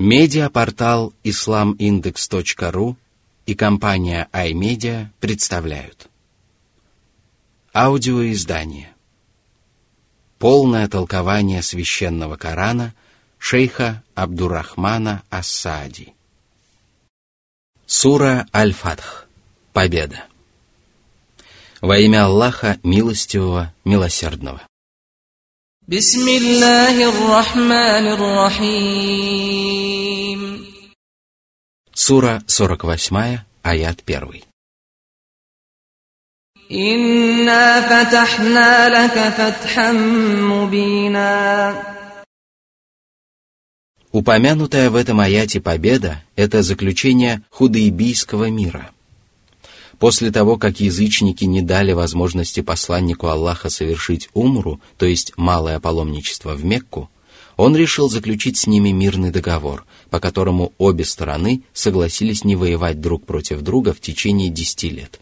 Медиапортал islamindex.ru и компания iMedia представляют. Аудиоиздание. Полное толкование священного Корана шейха Абдурахмана Ассади. Сура Аль-Фатх. Победа. Во имя Аллаха Милостивого, Милосердного بسم الله الرحمن الرحيم Сура 48, аят 1. إنا فتحنا لك فتحا مبينا Упомянутая в этом аяте победа – это заключение худайбийского мира – После того, как язычники не дали возможности посланнику Аллаха совершить умру, то есть малое паломничество в Мекку, он решил заключить с ними мирный договор, по которому обе стороны согласились не воевать друг против друга в течение десяти лет.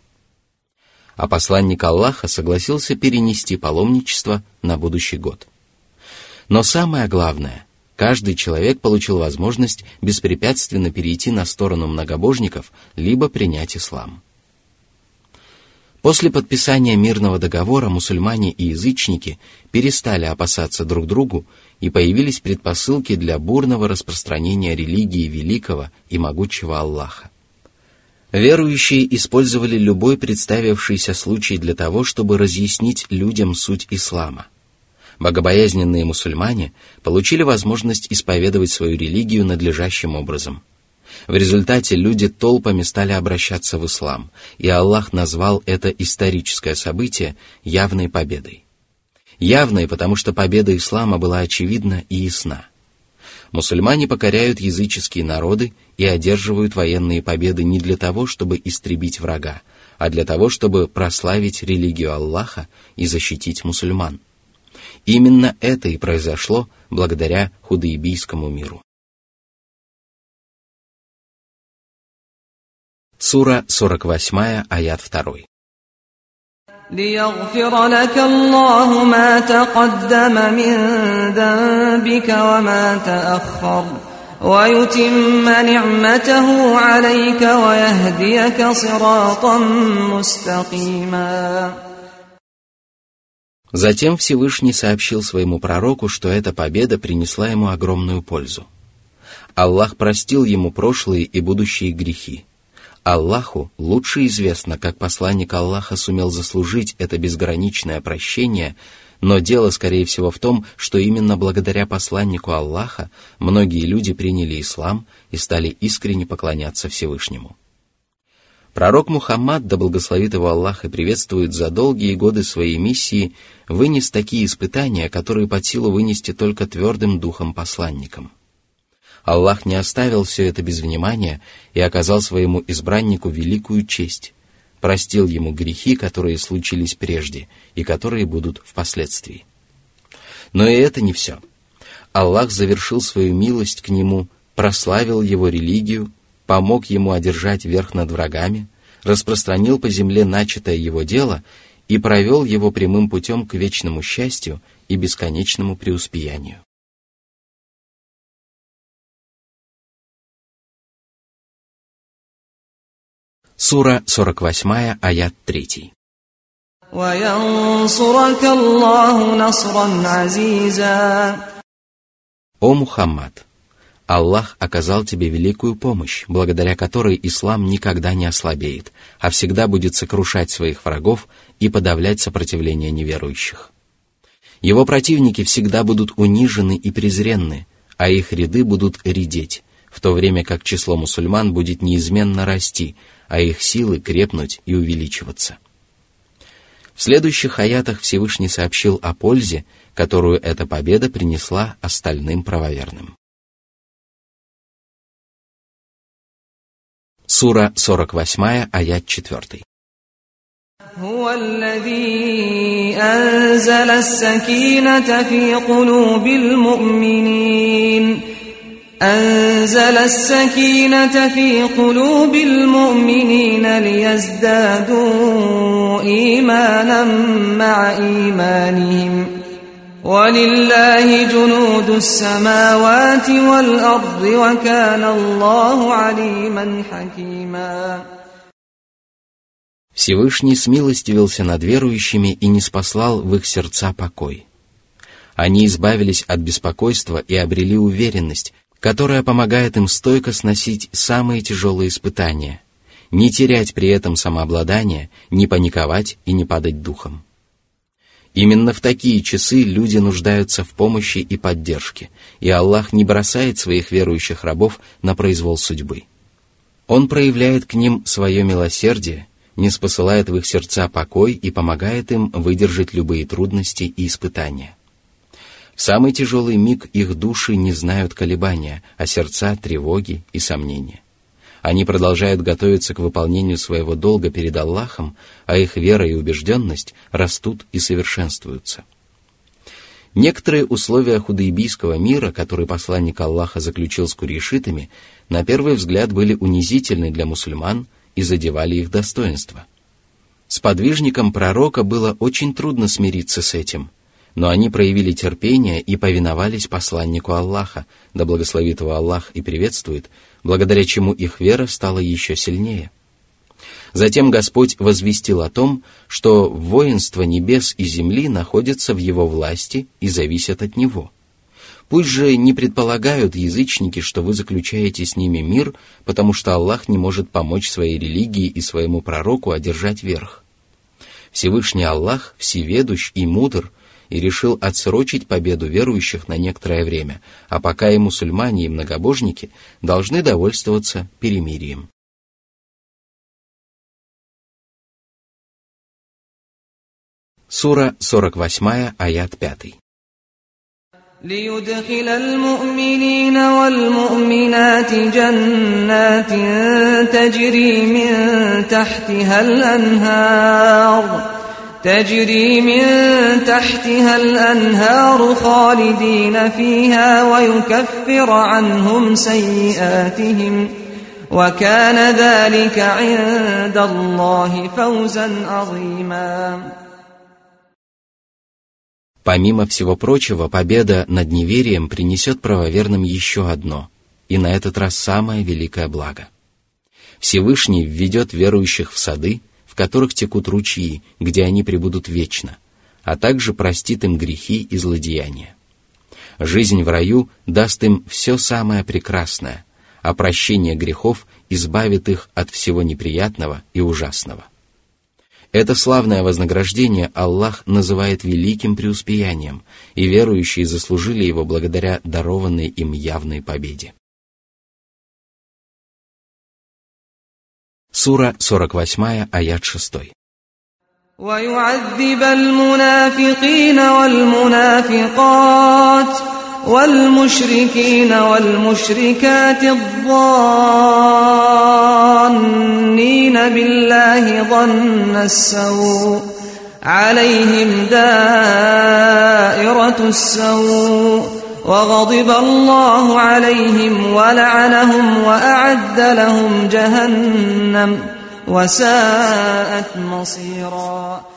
А посланник Аллаха согласился перенести паломничество на будущий год. Но самое главное, каждый человек получил возможность беспрепятственно перейти на сторону многобожников либо принять ислам. После подписания мирного договора мусульмане и язычники перестали опасаться друг другу и появились предпосылки для бурного распространения религии великого и могучего Аллаха. Верующие использовали любой представившийся случай для того, чтобы разъяснить людям суть ислама. Богобоязненные мусульмане получили возможность исповедовать свою религию надлежащим образом – в результате люди толпами стали обращаться в ислам, и Аллах назвал это историческое событие явной победой. Явной, потому что победа ислама была очевидна и ясна. Мусульмане покоряют языческие народы и одерживают военные победы не для того, чтобы истребить врага, а для того, чтобы прославить религию Аллаха и защитить мусульман. Именно это и произошло благодаря худайбийскому миру. Сура 48, аят 2. ليغفر لك الله ما تقدم من ذنبك وما تأخر ويتم نعمته عليك ويهديك صراطا مستقيما Затем Всевышний сообщил своему пророку, что эта победа принесла ему огромную пользу. Аллах простил ему прошлые и будущие грехи – – Аллаху лучше известно, как посланник Аллаха сумел заслужить это безграничное прощение, но дело, скорее всего, в том, что именно благодаря посланнику Аллаха многие люди приняли ислам и стали искренне поклоняться Всевышнему. Пророк Мухаммад, да благословит его Аллах и приветствует за долгие годы своей миссии, вынес такие испытания, которые под силу вынести только твердым духом посланникам – Аллах не оставил все это без внимания и оказал своему избраннику великую честь, простил ему грехи, которые случились прежде и которые будут впоследствии. Но и это не все. Аллах завершил свою милость к нему, прославил его религию, помог ему одержать верх над врагами, распространил по земле начатое его дело и провел его прямым путем к вечному счастью и бесконечному преуспеянию. Сура 48, аят 3. О Мухаммад! Аллах оказал тебе великую помощь, благодаря которой ислам никогда не ослабеет, а всегда будет сокрушать своих врагов и подавлять сопротивление неверующих. Его противники всегда будут унижены и презренны, а их ряды будут редеть, в то время как число мусульман будет неизменно расти, а их силы крепнуть и увеличиваться. В следующих аятах Всевышний сообщил о пользе, которую эта победа принесла остальным правоверным. Сура 48, аят 4. هو الذي أنزل السكينة في قلوب المؤمنين أنزل السكينة في قلوب المؤمنين ليزدادوا إيمانا مع إيمانهم ولله جنود السماوات والأرض وكان الله عليما حكيما Всевышний смилостивился над верующими и не спаслал в их сердца покой. Они избавились от беспокойства и обрели уверенность, которая помогает им стойко сносить самые тяжелые испытания, не терять при этом самообладание, не паниковать и не падать духом. Именно в такие часы люди нуждаются в помощи и поддержке, и Аллах не бросает своих верующих рабов на произвол судьбы. Он проявляет к ним свое милосердие не спосылает в их сердца покой и помогает им выдержать любые трудности и испытания. Самый тяжелый миг их души не знают колебания, а сердца — тревоги и сомнения. Они продолжают готовиться к выполнению своего долга перед Аллахом, а их вера и убежденность растут и совершенствуются. Некоторые условия худайбийского мира, который посланник Аллаха заключил с курейшитами, на первый взгляд были унизительны для мусульман – и задевали их достоинство. Сподвижникам пророка было очень трудно смириться с этим, но они проявили терпение и повиновались посланнику Аллаха, да благословит его Аллах и приветствует, благодаря чему их вера стала еще сильнее. Затем Господь возвестил о том, что воинство небес и земли находятся в его власти и зависят от него – Пусть же не предполагают язычники, что вы заключаете с ними мир, потому что Аллах не может помочь своей религии и своему пророку одержать верх. Всевышний Аллах всеведущ и мудр и решил отсрочить победу верующих на некоторое время, а пока и мусульмане, и многобожники должны довольствоваться перемирием. Сура 48, аят 5. ليدخل المؤمنين والمؤمنات جنات تجري من تحتها الأنهار تجري من تحتها الأنهار خالدين فيها ويكفر عنهم سيئاتهم وكان ذلك عند الله فوزا عظيما Помимо всего прочего, победа над неверием принесет правоверным еще одно, и на этот раз самое великое благо. Всевышний введет верующих в сады, в которых текут ручьи, где они пребудут вечно, а также простит им грехи и злодеяния. Жизнь в раю даст им все самое прекрасное, а прощение грехов избавит их от всего неприятного и ужасного – это славное вознаграждение Аллах называет великим преуспеянием, и верующие заслужили его благодаря дарованной им явной победе. Сура 48, аят 6. ويعذب المنافقين والمنافقات والمشركين والمشركات الظانين بالله ظن السوء عليهم دائرة السوء وغضب الله عليهم ولعنهم وأعد لهم جهنم وساءت مصيراً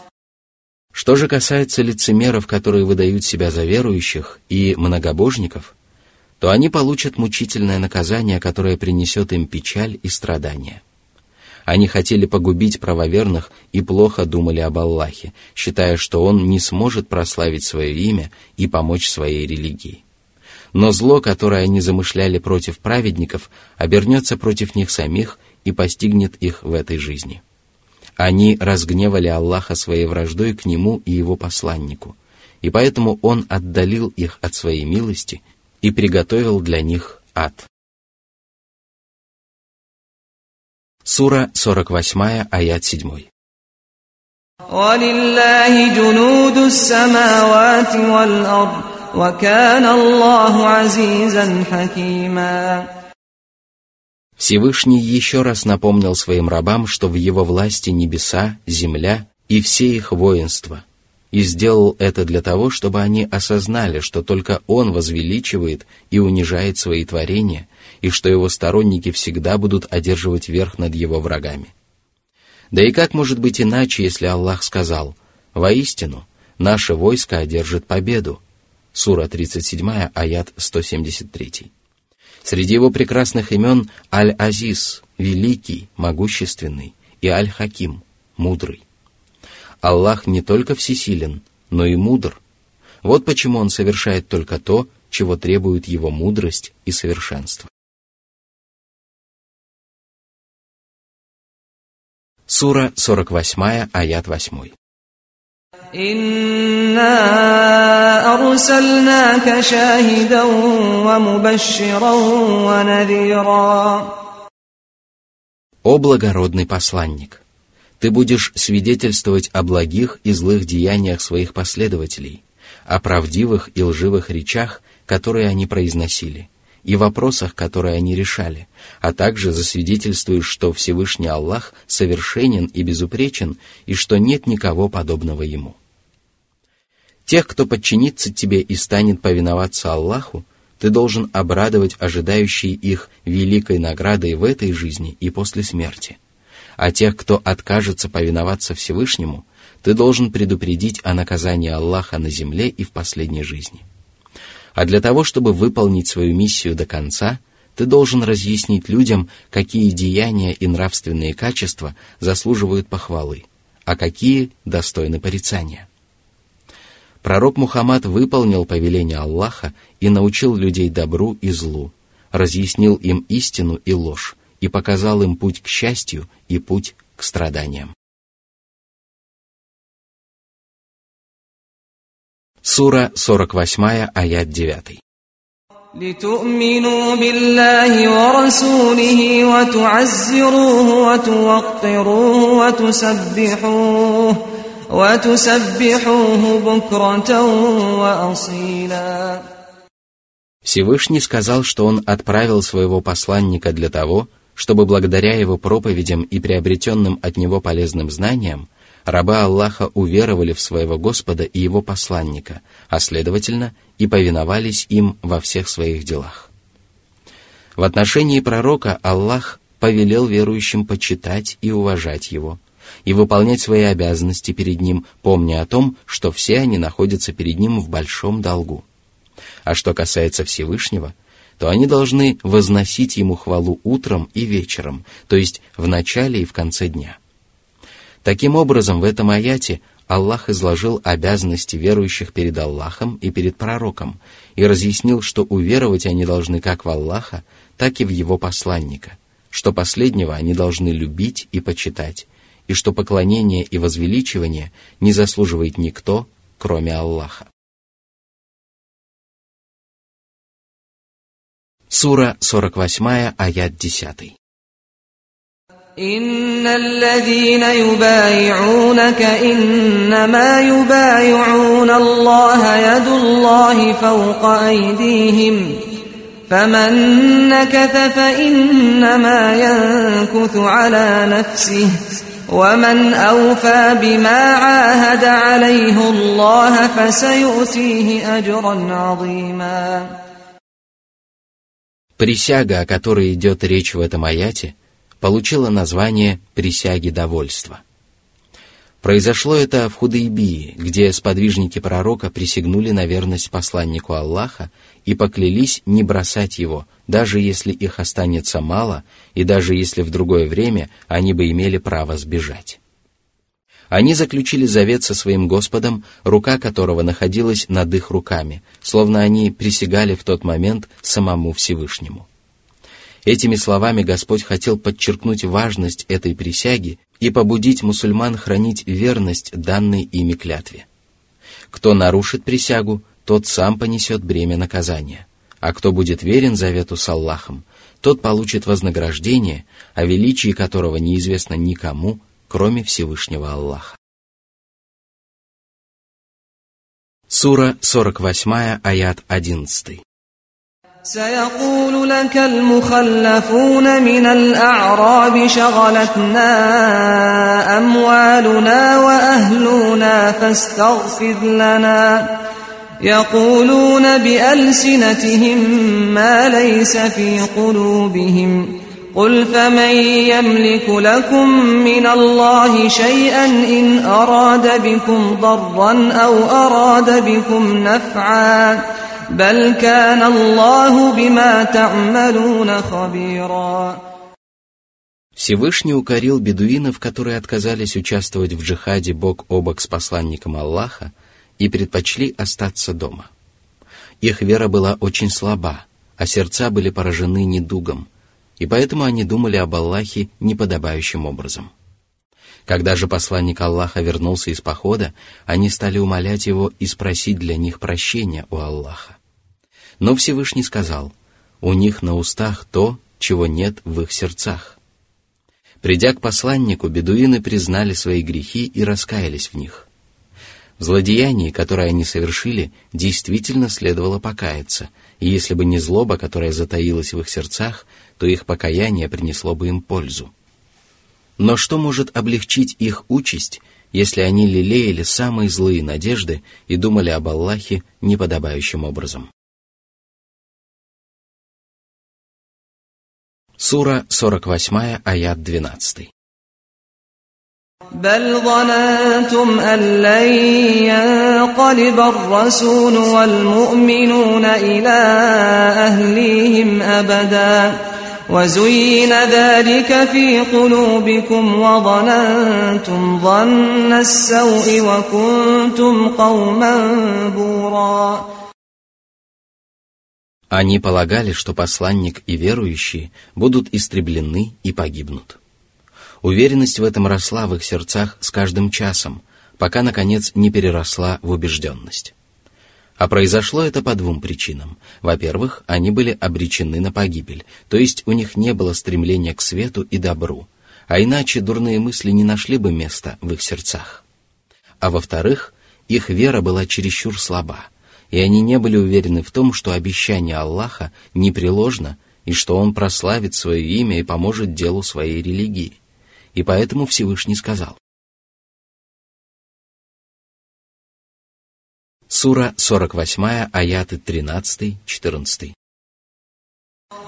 Что же касается лицемеров, которые выдают себя за верующих, и многобожников, то они получат мучительное наказание, которое принесет им печаль и страдания. Они хотели погубить правоверных и плохо думали об Аллахе, считая, что Он не сможет прославить свое имя и помочь своей религии. Но зло, которое они замышляли против праведников, обернется против них самих и постигнет их в этой жизни – они разгневали Аллаха своей враждой к Нему и Его посланнику, и поэтому Он отдалил их от своей милости и приготовил для них ад. Сура 48, аят 7. ولله جنود السماوات والأرض وكان الله عزيزا حكيما Всевышний еще раз напомнил своим рабам, что в его власти небеса, земля и все их воинства, и сделал это для того, чтобы они осознали, что только Он возвеличивает и унижает свои творения, и что его сторонники всегда будут одерживать верх над его врагами. Да и как может быть иначе, если Аллах сказал, «Воистину, наше войско одержит победу, сура 37, аят 173. Среди его прекрасных имен Аль-Азиз, великий, могущественный, и Аль-Хаким, мудрый. Аллах не только всесилен, но и мудр. Вот почему он совершает только то, чего требует его мудрость и совершенство. Сура 48, аят 8. إنا أرسلناك شاهدا ومبشرا ونذيرا О благородный посланник! Ты будешь свидетельствовать о благих и злых деяниях своих последователей, о правдивых и лживых речах, которые они произносили, и вопросах, которые они решали, а также засвидетельствуешь, что Всевышний Аллах совершенен и безупречен, и что нет никого подобного Ему. Тех, кто подчинится тебе и станет повиноваться Аллаху, ты должен обрадовать ожидающие их великой наградой в этой жизни и после смерти. А тех, кто откажется повиноваться Всевышнему, ты должен предупредить о наказании Аллаха на земле и в последней жизни. А для того, чтобы выполнить свою миссию до конца, ты должен разъяснить людям, какие деяния и нравственные качества заслуживают похвалы, а какие достойны порицания. Пророк Мухаммад выполнил повеление Аллаха и научил людей добру и злу, разъяснил им истину и ложь и показал им путь к счастью и путь к страданиям. Сура 48, аят 9. لتؤمنوا بالله ورسوله وتعزروه وتوقروه وتسبحوه وتسبحوه بكرة وأصيلا Всевышний сказал, что Он отправил своего посланника для того, чтобы благодаря его проповедям и приобретенным от него полезным знаниям раба Аллаха уверовали в своего Господа и его посланника, а следовательно и повиновались им во всех своих делах. В отношении пророка Аллах повелел верующим почитать и уважать его, и выполнять свои обязанности перед ним, помня о том, что все они находятся перед ним в большом долгу. А что касается Всевышнего, то они должны возносить ему хвалу утром и вечером, то есть в начале и в конце дня. Таким образом, в этом аяте Аллах изложил обязанности верующих перед Аллахом и перед пророком и разъяснил, что уверовать они должны как в Аллаха, так и в его посланника, что последнего они должны любить и почитать, и что поклонение и возвеличивание не заслуживает никто, кроме Аллаха. Сура 48, аят 10. إن الذين يبايعونك إنما يبايعون الله يد الله فوق أيديهم فمن نكث فإنما ينكث على نفسه ومن أوفى بما عاهد عليه الله فسيؤتيه أجرا عظيما Присяга, о которой идет речь в этом аяте – получила название «присяги довольства». Произошло это в Худайбии, где сподвижники пророка присягнули на верность посланнику Аллаха и поклялись не бросать его, даже если их останется мало, и даже если в другое время они бы имели право сбежать. Они заключили завет со своим Господом, рука которого находилась над их руками, словно они присягали в тот момент самому Всевышнему. Этими словами Господь хотел подчеркнуть важность этой присяги и побудить мусульман хранить верность данной ими клятве. Кто нарушит присягу, тот сам понесет бремя наказания, а кто будет верен завету с Аллахом, тот получит вознаграждение, о величии которого неизвестно никому, кроме Всевышнего Аллаха. Сура 48, аят 11. سيقول لك المخلفون من الأعراب شغلتنا أموالنا وأهلنا فاستغفر لنا. يقولون بألسنتهم ما ليس في قلوبهم. قل فمن يملك لكم من الله شيئا إن أراد بكم ضرا أو أراد بكم نفعا بل كان الله بما تعملون خبيرا Всевышний укорил бедуинов, которые отказались участвовать в джихаде бок о бок с посланником Аллаха и предпочли остаться дома. Их вера была очень слаба, а сердца были поражены недугом, и поэтому они думали об Аллахе неподобающим образом. Когда же посланник Аллаха вернулся из похода, они стали умолять его и спросить для них прощения у Аллаха. Но Всевышний сказал, у них на устах то, чего нет в их сердцах. Придя к посланнику, бедуины признали свои грехи и раскаялись в них. В злодеянии, которое они совершили, действительно следовало покаяться, и если бы не злоба, которая затаилась в их сердцах, то их покаяние принесло бы им пользу. Но что может облегчить их участь, если они лелеяли самые злые надежды и думали об Аллахе неподобающим образом? Сура 48, аят 12. بل ظننتم أن لن ينقلب الرسول والمؤمنون إلى أهليهم أبدا وزين ذلك في قلوبكم وظننتم ظن السوء وكنتم قوما بورا Они полагали, что посланник и верующие будут истреблены и погибнут. Уверенность в этом росла в их сердцах с каждым часом, пока, наконец, не переросла в убежденность. А произошло это по двум причинам. Во-первых, они были обречены на погибель, то есть у них не было стремления к свету и добру, а иначе дурные мысли не нашли бы места в их сердцах. А во-вторых, их вера была чересчур слаба, и они не были уверены в том, что обещание Аллаха непреложно и что Он прославит свое имя и поможет делу своей религии. И поэтому Всевышний сказал. Сура 48, аяты 13-14.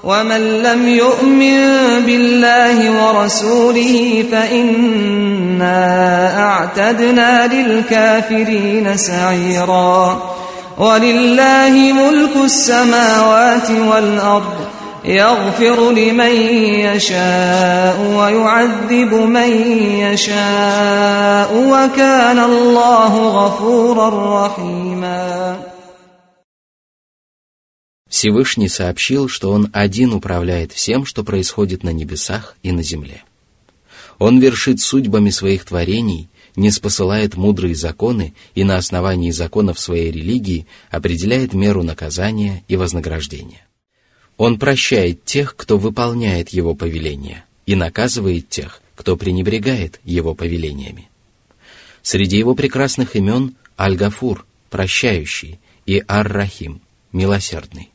ومن لم يؤمن بالله ورسوله فإنا أعتدنا للكافرين سعيرا ولله ملك السماوات والأرض يغفر لمن يشاء ويعذب من يشاء وكان الله غفورا رحيما Всевышний сообщил, что Он один управляет всем, что происходит на небесах и на земле. Он вершит судьбами своих творений не спосылает мудрые законы и на основании законов своей религии определяет меру наказания и вознаграждения. Он прощает тех, кто выполняет его повеления, и наказывает тех, кто пренебрегает его повелениями. Среди его прекрасных имен Аль-Гафур, прощающий, и Ар-Рахим, милосердный.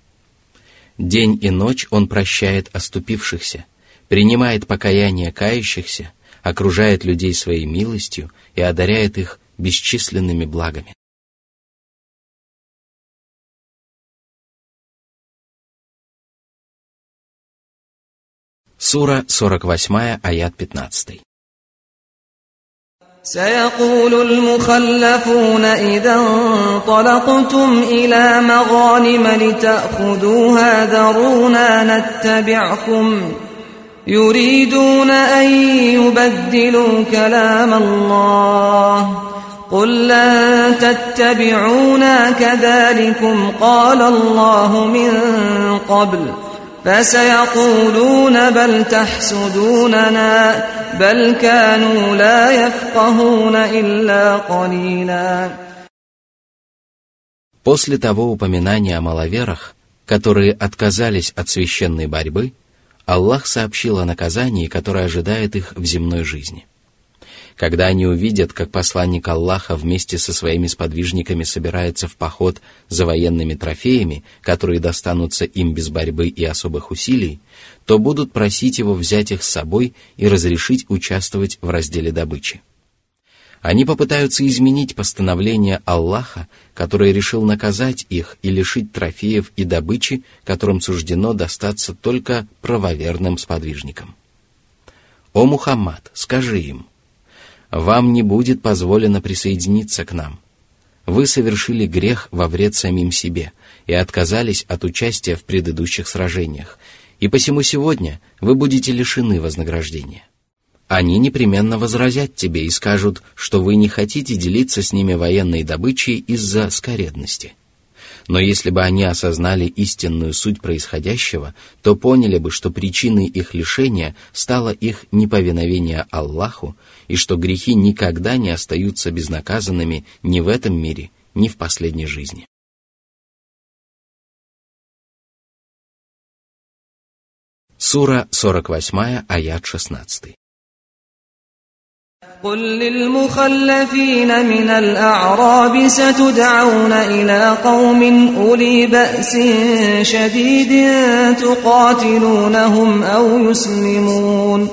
День и ночь он прощает оступившихся, принимает покаяние кающихся окружает людей своей милостью и одаряет их бесчисленными благами. Сура 48, аят 15. سيقول المخلفون إذا انطلقتم إلى مغانم لتأخذوها ذرونا نتبعكم يريدون أن يبدلوا كلام الله قل لن تتبعونا كذلكم قال الله من قبل فسيقولون بل تحسدوننا بل كانوا لا يفقهون إلا قليلا После того упоминания о маловерах, которые отказались от священной борьбы, Аллах сообщил о наказании, которое ожидает их в земной жизни. Когда они увидят, как посланник Аллаха вместе со своими сподвижниками собирается в поход за военными трофеями, которые достанутся им без борьбы и особых усилий, то будут просить его взять их с собой и разрешить участвовать в разделе добычи. Они попытаются изменить постановление Аллаха, который решил наказать их и лишить трофеев и добычи, которым суждено достаться только правоверным сподвижникам. «О Мухаммад, скажи им, вам не будет позволено присоединиться к нам. Вы совершили грех во вред самим себе и отказались от участия в предыдущих сражениях, и посему сегодня вы будете лишены вознаграждения» они непременно возразят тебе и скажут, что вы не хотите делиться с ними военной добычей из-за скоредности. Но если бы они осознали истинную суть происходящего, то поняли бы, что причиной их лишения стало их неповиновение Аллаху, и что грехи никогда не остаются безнаказанными ни в этом мире, ни в последней жизни. Сура 48, аят 16. قل للمخلفين من الأعراب ستدعون إلى قوم أولي بأس شديد تقاتلونهم أو يسلمون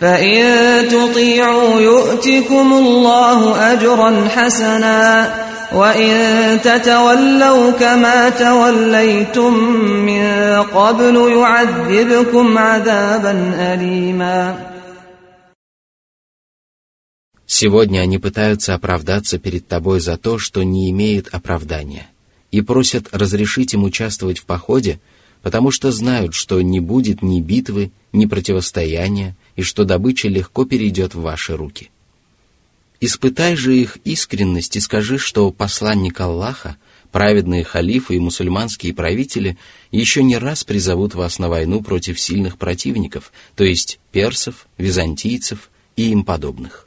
فإن تطيعوا يؤتكم الله أجرا حسنا وإن تتولوا كما توليتم من قبل يعذبكم عذابا أليماً Сегодня они пытаются оправдаться перед тобой за то, что не имеет оправдания, и просят разрешить им участвовать в походе, потому что знают, что не будет ни битвы, ни противостояния, и что добыча легко перейдет в ваши руки. Испытай же их искренность и скажи, что посланник Аллаха, праведные халифы и мусульманские правители еще не раз призовут вас на войну против сильных противников, то есть персов, византийцев и им подобных.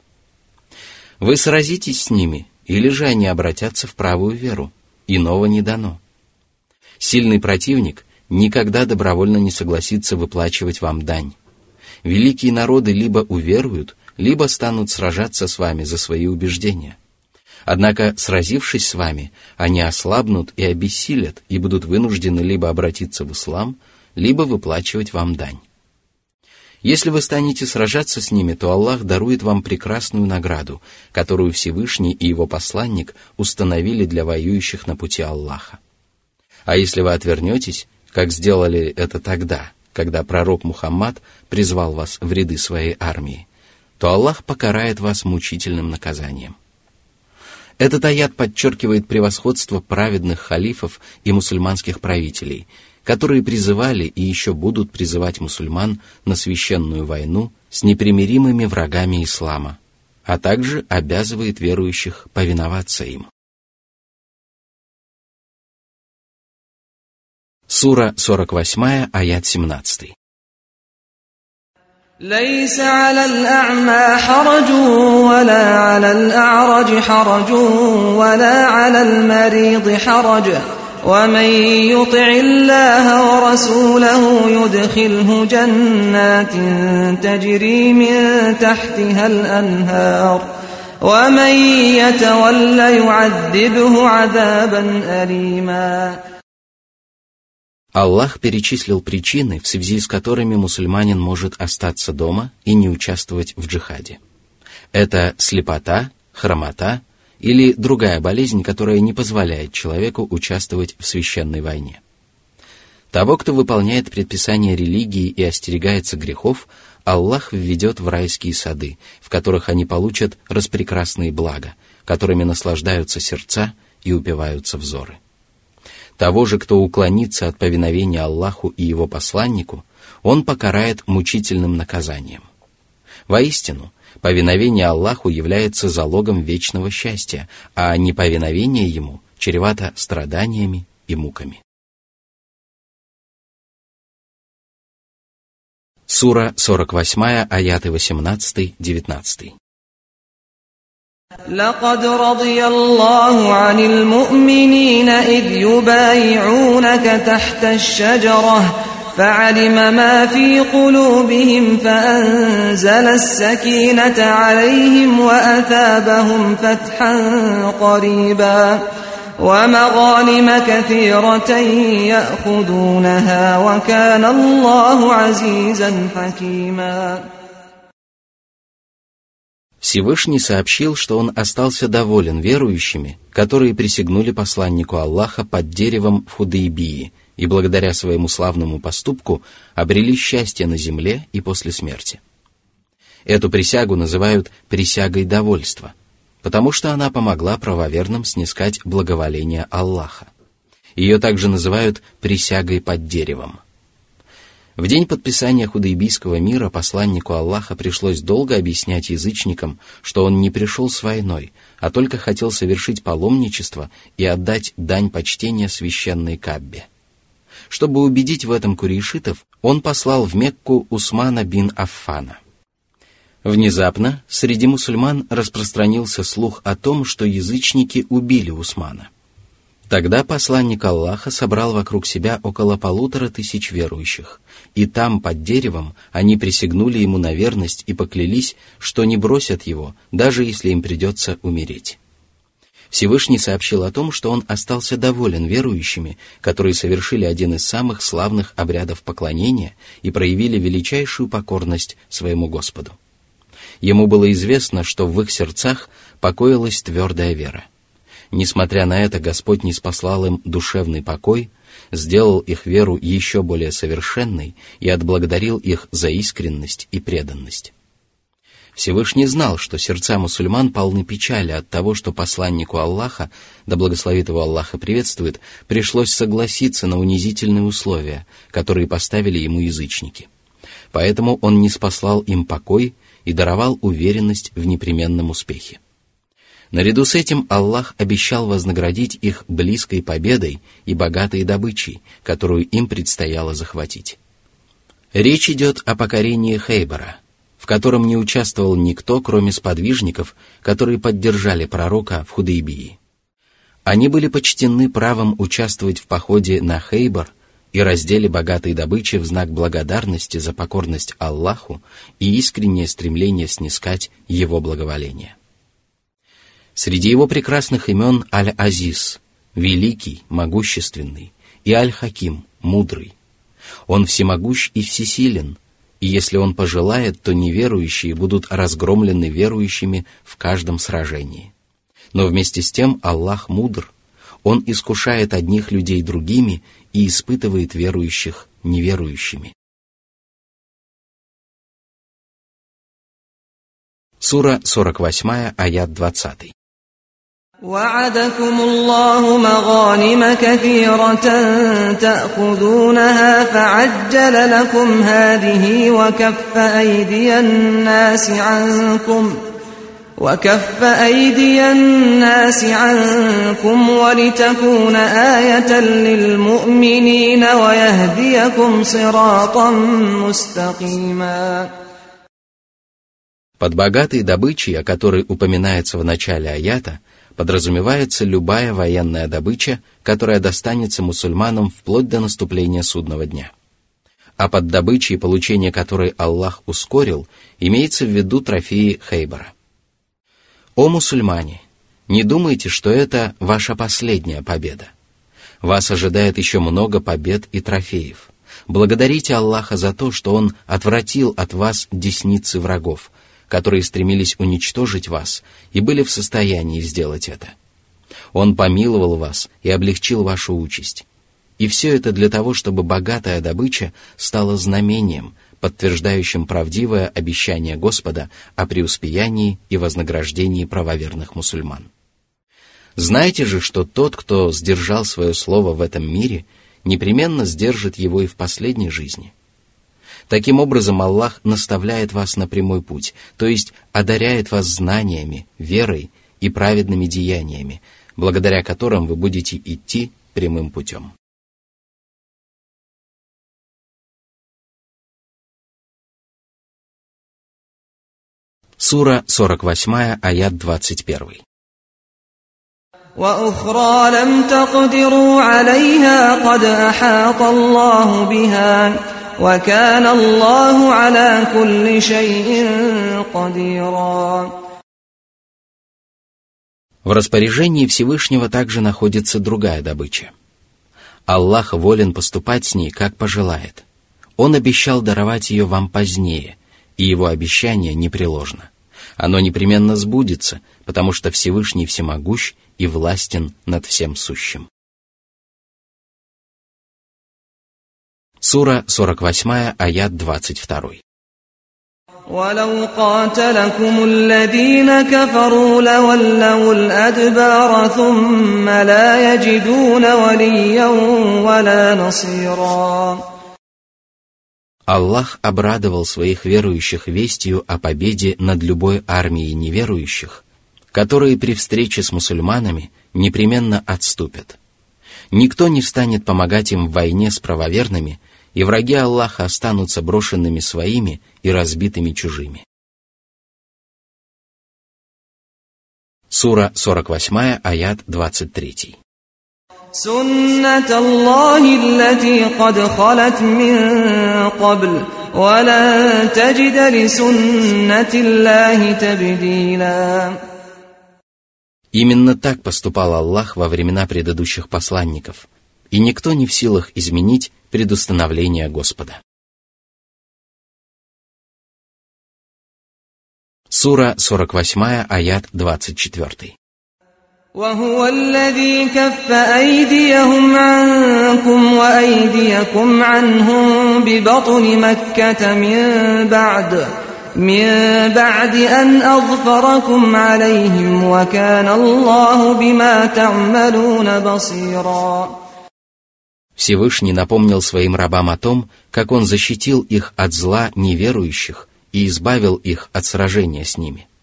Вы сразитесь с ними, или же они обратятся в правую веру. Иного не дано. Сильный противник никогда добровольно не согласится выплачивать вам дань. Великие народы либо уверуют, либо станут сражаться с вами за свои убеждения. Однако, сразившись с вами, они ослабнут и обессилят и будут вынуждены либо обратиться в ислам, либо выплачивать вам дань. Если вы станете сражаться с ними, то Аллах дарует вам прекрасную награду, которую Всевышний и его посланник установили для воюющих на пути Аллаха. А если вы отвернетесь, как сделали это тогда, когда пророк Мухаммад призвал вас в ряды своей армии, то Аллах покарает вас мучительным наказанием. Этот аят подчеркивает превосходство праведных халифов и мусульманских правителей – которые призывали и еще будут призывать мусульман на священную войну с непримиримыми врагами ислама, а также обязывает верующих повиноваться им. Сура 48, аят 17. ليس على الأعمى حرج ولا على الأعرج حرج ولا على المريض حرج ومن يطع الله ورسوله يدخله جنات تجري من تحتها الأنهار ومن يتول يعذبه عذابا أليما Аллах перечислил причины, в связи с которыми мусульманин может остаться дома и не участвовать в джихаде. Это слепота, хромота, или другая болезнь, которая не позволяет человеку участвовать в священной войне. Того, кто выполняет предписания религии и остерегается грехов, Аллах введет в райские сады, в которых они получат распрекрасные блага, которыми наслаждаются сердца и упиваются взоры. Того же, кто уклонится от повиновения Аллаху и его посланнику, он покарает мучительным наказанием. Воистину, Повиновение Аллаху является залогом вечного счастья, а неповиновение Ему чревато страданиями и муками. Сура 48, аяты 18-19. لقد رضي الله عن المؤمنين إذ يبايعونك تحت الشجرة فعلم ما في قلوبهم فأنزل السكينة عليهم وأثابهم فتحا قريبا ومغانم كثيرة يأخذونها وكان الله عزيزا حكيما Всевышний сообщил, что он остался доволен верующими, которые присягнули посланнику Аллаха под деревом в Худейбии и благодаря своему славному поступку обрели счастье на земле и после смерти. Эту присягу называют «присягой довольства», потому что она помогла правоверным снискать благоволение Аллаха. Ее также называют «присягой под деревом». В день подписания худайбийского мира посланнику Аллаха пришлось долго объяснять язычникам, что он не пришел с войной, а только хотел совершить паломничество и отдать дань почтения священной Каббе. Чтобы убедить в этом курейшитов, он послал в Мекку Усмана бин Аффана. Внезапно среди мусульман распространился слух о том, что язычники убили Усмана. Тогда посланник Аллаха собрал вокруг себя около полутора тысяч верующих, и там, под деревом, они присягнули ему на верность и поклялись, что не бросят его, даже если им придется умереть. Всевышний сообщил о том, что он остался доволен верующими, которые совершили один из самых славных обрядов поклонения и проявили величайшую покорность своему Господу. Ему было известно, что в их сердцах покоилась твердая вера – Несмотря на это, Господь не спаслал им душевный покой, сделал их веру еще более совершенной и отблагодарил их за искренность и преданность. Всевышний знал, что сердца мусульман полны печали от того, что посланнику Аллаха, да благословит его Аллаха приветствует, пришлось согласиться на унизительные условия, которые поставили ему язычники. Поэтому он не спаслал им покой и даровал уверенность в непременном успехе. Наряду с этим Аллах обещал вознаградить их близкой победой и богатой добычей, которую им предстояло захватить. Речь идет о покорении Хейбара, в котором не участвовал никто, кроме сподвижников, которые поддержали пророка в Худейбии. Они были почтены правом участвовать в походе на Хейбар и разделе богатой добычи в знак благодарности за покорность Аллаху и искреннее стремление снискать его благоволение. Среди его прекрасных имен Аль-Азиз, великий, могущественный, и Аль-Хаким, мудрый. Он всемогущ и всесилен, и если он пожелает, то неверующие будут разгромлены верующими в каждом сражении. Но вместе с тем Аллах мудр, Он искушает одних людей другими и испытывает верующих неверующими. Сура 48, аят 20. وعدكم الله مغانم كثيرة تأخذونها فعجل لكم هذه وكف أيدي الناس عنكم وكف أيدي الناس عنكم ولتكون آية للمؤمنين ويهديكم صراطا مستقيما Под богатой добычей, о которой упоминается в начале аята – подразумевается любая военная добыча, которая достанется мусульманам вплоть до наступления судного дня. А под добычей, получение которой Аллах ускорил, имеется в виду трофеи Хейбара. О мусульмане, не думайте, что это ваша последняя победа. Вас ожидает еще много побед и трофеев. Благодарите Аллаха за то, что Он отвратил от вас десницы врагов, которые стремились уничтожить вас и были в состоянии сделать это. Он помиловал вас и облегчил вашу участь. И все это для того, чтобы богатая добыча стала знамением, подтверждающим правдивое обещание Господа о преуспеянии и вознаграждении правоверных мусульман. Знаете же, что тот, кто сдержал свое слово в этом мире, непременно сдержит его и в последней жизни – Таким образом, Аллах наставляет вас на прямой путь, то есть одаряет вас знаниями, верой и праведными деяниями, благодаря которым вы будете идти прямым путем. Сура 48, аят 21. وأخرى لم تقدروا عليها قد أحاط الله بها وكان الله على كل شيء قديرا В распоряжении Всевышнего также находится другая добыча. Аллах волен поступать с ней, как пожелает. Он обещал даровать ее вам позднее, и его обещание непреложно. Оно непременно сбудется, потому что Всевышний всемогущ и властен над всем сущим. Сура 48, аят 22. ولو قاتلكم الذين كفروا لولوا الأدبار ثم لا يجدون وليا ولا نصيرا Аллах обрадовал своих верующих вестью о победе над любой армией неверующих, которые при встрече с мусульманами непременно отступят. Никто не станет помогать им в войне с правоверными, и враги Аллаха останутся брошенными своими и разбитыми чужими. Сура 48, аят 23. سنة الله التي قد خلت من قبل ولن تجد لسنة الله تبديلا Именно так поступал Аллах во времена предыдущих посланников, и никто не в силах изменить предустановление Господа. Сура 48, аят 24. وهو الذي كف أيديهم عنكم وأيديكم عنهم ببطن مكة من بعد من بعد أن أظفركم عليهم وكان الله بما تعملون بصيرا Всевышний напомнил своим рабам о том, как он защитил их от зла неверующих и избавил их от сражения с ними –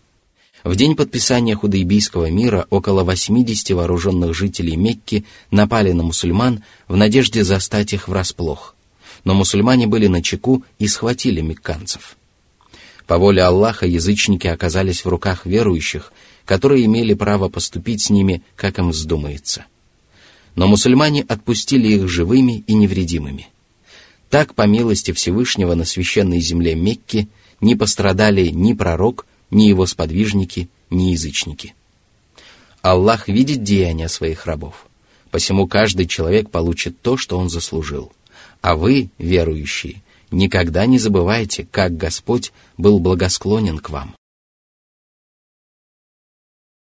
в день подписания Худайбийского мира около 80 вооруженных жителей Мекки напали на мусульман в надежде застать их врасплох. Но мусульмане были на чеку и схватили мекканцев. По воле Аллаха язычники оказались в руках верующих, которые имели право поступить с ними, как им вздумается. Но мусульмане отпустили их живыми и невредимыми. Так, по милости Всевышнего на священной земле Мекки, не пострадали ни пророк, ни его сподвижники, ни язычники. Аллах видит деяния своих рабов, посему каждый человек получит то, что он заслужил. А вы, верующие, никогда не забывайте, как Господь был благосклонен к вам.